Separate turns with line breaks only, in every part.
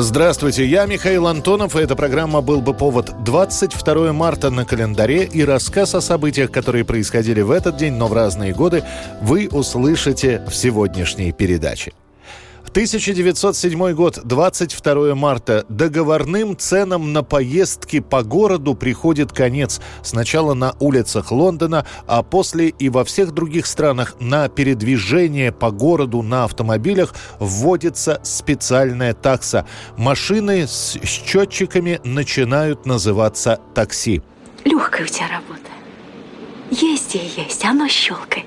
Здравствуйте, я Михаил Антонов, и эта программа «Был бы повод» 22 марта на календаре, и рассказ о событиях, которые происходили в этот день, но в разные годы, вы услышите в сегодняшней передаче. 1907 год, 22 марта. Договорным ценам на поездки по городу приходит конец. Сначала на улицах Лондона, а после и во всех других странах на передвижение по городу на автомобилях вводится специальная такса. Машины с счетчиками начинают называться такси.
Легкая у тебя работа. Есть и есть, оно щелкает.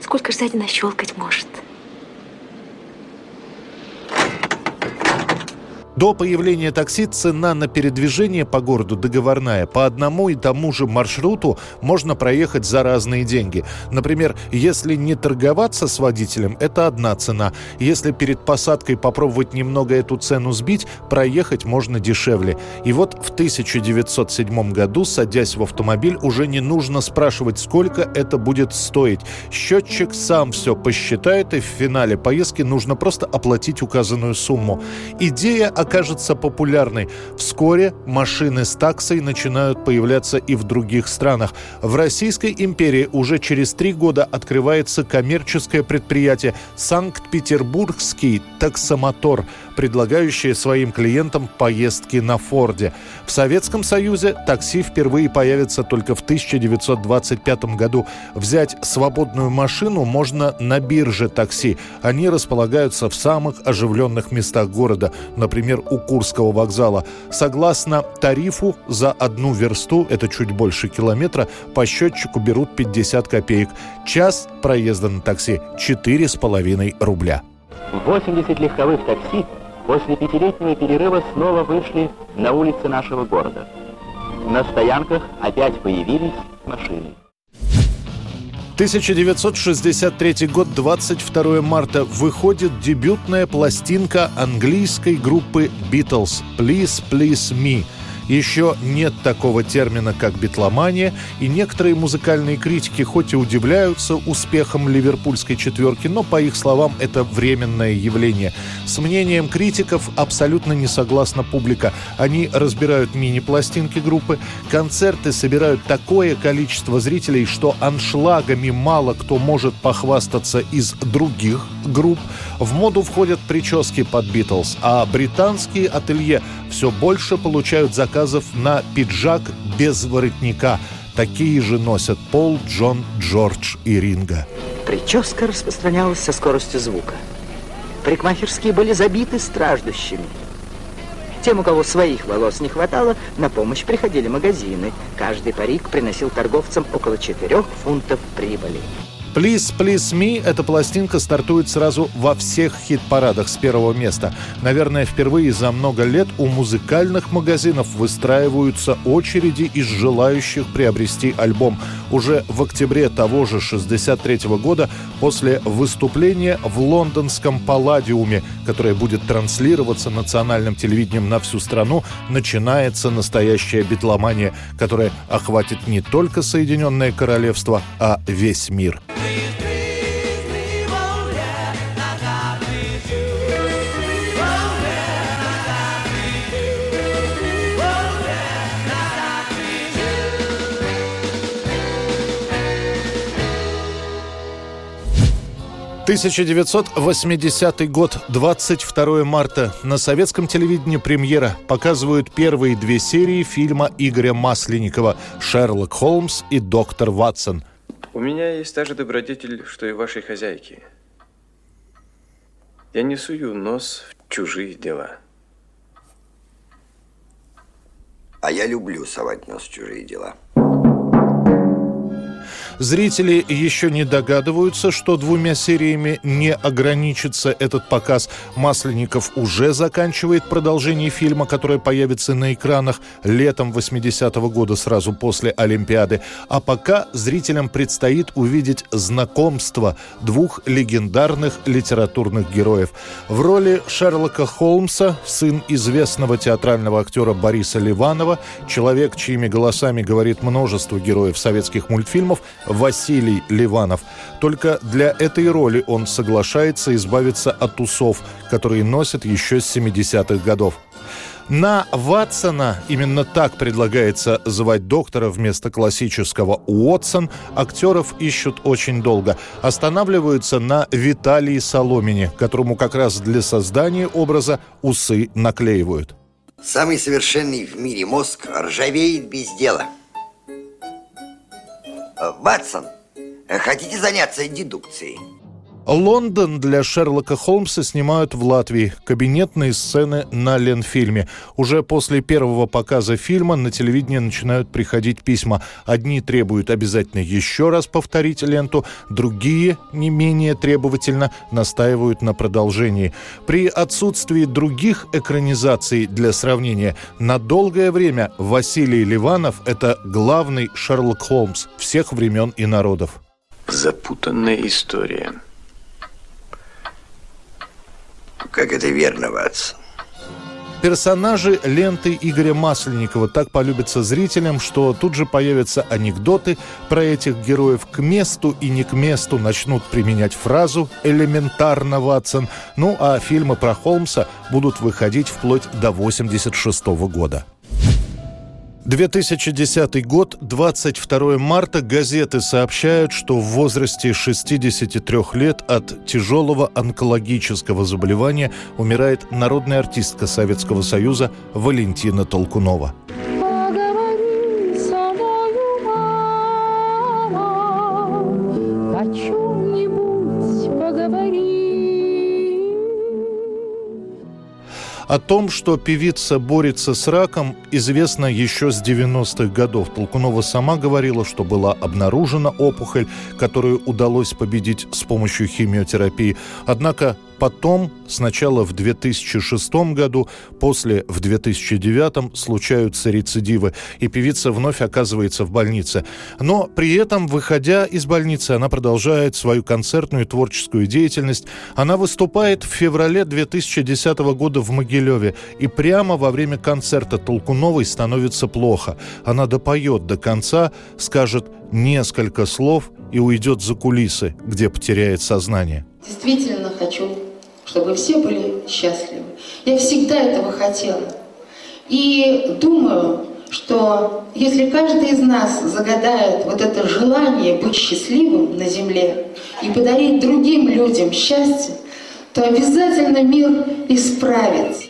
Сколько ж сзади нащелкать может?
– До появления такси цена на передвижение по городу договорная. По одному и тому же маршруту можно проехать за разные деньги. Например, если не торговаться с водителем, это одна цена. Если перед посадкой попробовать немного эту цену сбить, проехать можно дешевле. И вот в 1907 году, садясь в автомобиль, уже не нужно спрашивать, сколько это будет стоить. Счетчик сам все посчитает, и в финале поездки нужно просто оплатить указанную сумму. Идея о окажется популярной. Вскоре машины с таксой начинают появляться и в других странах. В Российской империи уже через три года открывается коммерческое предприятие «Санкт-Петербургский таксомотор», предлагающее своим клиентам поездки на Форде. В Советском Союзе такси впервые появится только в 1925 году. Взять свободную машину можно на бирже такси. Они располагаются в самых оживленных местах города, например, например, у Курского вокзала. Согласно тарифу за одну версту, это чуть больше километра, по счетчику берут 50 копеек. Час проезда на такси 4,5 рубля.
80 легковых такси после пятилетнего перерыва снова вышли на улицы нашего города. На стоянках опять появились машины.
1963 год, 22 марта, выходит дебютная пластинка английской группы Beatles «Please, Please Me». Еще нет такого термина, как битломания, и некоторые музыкальные критики хоть и удивляются успехом ливерпульской четверки, но, по их словам, это временное явление. С мнением критиков абсолютно не согласна публика. Они разбирают мини-пластинки группы, концерты собирают такое количество зрителей, что аншлагами мало кто может похвастаться из других групп. В моду входят прически под Битлз, а британские ателье все больше получают заказов на пиджак без воротника. Такие же носят Пол, Джон, Джордж и Ринга.
Прическа распространялась со скоростью звука. Парикмахерские были забиты страждущими. Тем, у кого своих волос не хватало, на помощь приходили магазины. Каждый парик приносил торговцам около 4 фунтов прибыли.
«Please, Please Me» эта пластинка стартует сразу во всех хит-парадах с первого места. Наверное, впервые за много лет у музыкальных магазинов выстраиваются очереди из желающих приобрести альбом. Уже в октябре того же 63 года, после выступления в лондонском Палладиуме, которое будет транслироваться национальным телевидением на всю страну, начинается настоящая битломания, которая охватит не только Соединенное Королевство, а весь мир. 1980 год, 22 марта. На советском телевидении премьера показывают первые две серии фильма Игоря Масленникова «Шерлок Холмс» и «Доктор Ватсон».
У меня есть та же добродетель, что и вашей хозяйки. Я не сую нос в чужие дела.
А я люблю совать нос в чужие дела.
Зрители еще не догадываются, что двумя сериями не ограничится этот показ. Масленников уже заканчивает продолжение фильма, которое появится на экранах летом 80-го года, сразу после Олимпиады. А пока зрителям предстоит увидеть знакомство двух легендарных литературных героев. В роли Шерлока Холмса, сын известного театрального актера Бориса Ливанова, человек, чьими голосами говорит множество героев советских мультфильмов, Василий Ливанов. Только для этой роли он соглашается избавиться от усов, которые носят еще с 70-х годов. На Ватсона, именно так предлагается звать доктора вместо классического Уотсон, актеров ищут очень долго. Останавливаются на Виталии Соломине, которому как раз для создания образа усы наклеивают.
Самый совершенный в мире мозг ржавеет без дела. Ватсон, хотите заняться дедукцией?
Лондон для Шерлока Холмса снимают в Латвии. Кабинетные сцены на Ленфильме. Уже после первого показа фильма на телевидение начинают приходить письма. Одни требуют обязательно еще раз повторить ленту, другие, не менее требовательно, настаивают на продолжении. При отсутствии других экранизаций для сравнения, на долгое время Василий Ливанов – это главный Шерлок Холмс всех времен и народов.
Запутанная история.
Как это верно, Ватсон?
Персонажи ленты Игоря Масленникова так полюбятся зрителям, что тут же появятся анекдоты про этих героев к месту и не к месту начнут применять фразу «элементарно, Ватсон». Ну а фильмы про Холмса будут выходить вплоть до 86 года. 2010 год, 22 марта, газеты сообщают, что в возрасте 63 лет от тяжелого онкологического заболевания умирает народная артистка Советского Союза Валентина Толкунова. О том, что певица борется с раком, известно еще с 90-х годов. Толкунова сама говорила, что была обнаружена опухоль, которую удалось победить с помощью химиотерапии. Однако Потом, сначала в 2006 году, после в 2009 случаются рецидивы, и певица вновь оказывается в больнице. Но при этом, выходя из больницы, она продолжает свою концертную творческую деятельность. Она выступает в феврале 2010 года в Могилеве, и прямо во время концерта Толкуновой становится плохо. Она допоет до конца, скажет несколько слов и уйдет за кулисы, где потеряет сознание.
Действительно хочу чтобы все были счастливы. Я всегда этого хотела. И думаю, что если каждый из нас загадает вот это желание быть счастливым на земле и подарить другим людям счастье, то обязательно мир исправится.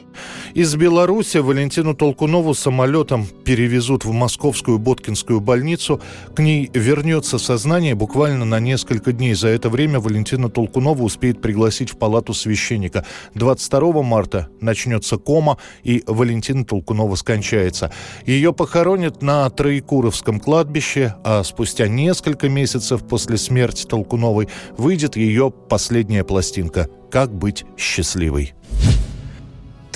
Из Беларуси Валентину Толкунову самолетом перевезут в московскую Боткинскую больницу. К ней вернется сознание буквально на несколько дней. За это время Валентина Толкунова успеет пригласить в палату священника. 22 марта начнется кома, и Валентина Толкунова скончается. Ее похоронят на Троекуровском кладбище, а спустя несколько месяцев после смерти Толкуновой выйдет ее последняя пластинка «Как быть счастливой».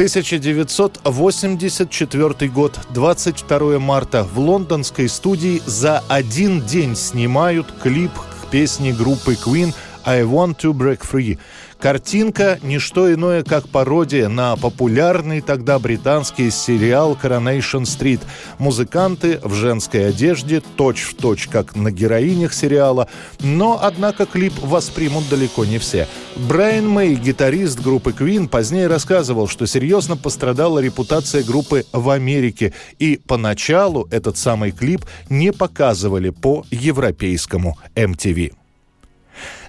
1984 год, 22 марта. В лондонской студии за один день снимают клип к песне группы Queen «I Want to Break Free». Картинка – не что иное, как пародия на популярный тогда британский сериал «Coronation Street». Музыканты в женской одежде, точь-в-точь, как на героинях сериала. Но, однако, клип воспримут далеко не все. Брайан Мэй, гитарист группы Queen, позднее рассказывал, что серьезно пострадала репутация группы в Америке. И поначалу этот самый клип не показывали по европейскому MTV.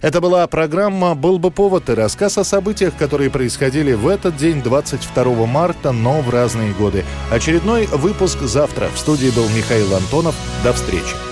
Это была программа «Был бы повод» и рассказ о событиях, которые происходили в этот день, 22 марта, но в разные годы. Очередной выпуск завтра. В студии был Михаил Антонов. До встречи.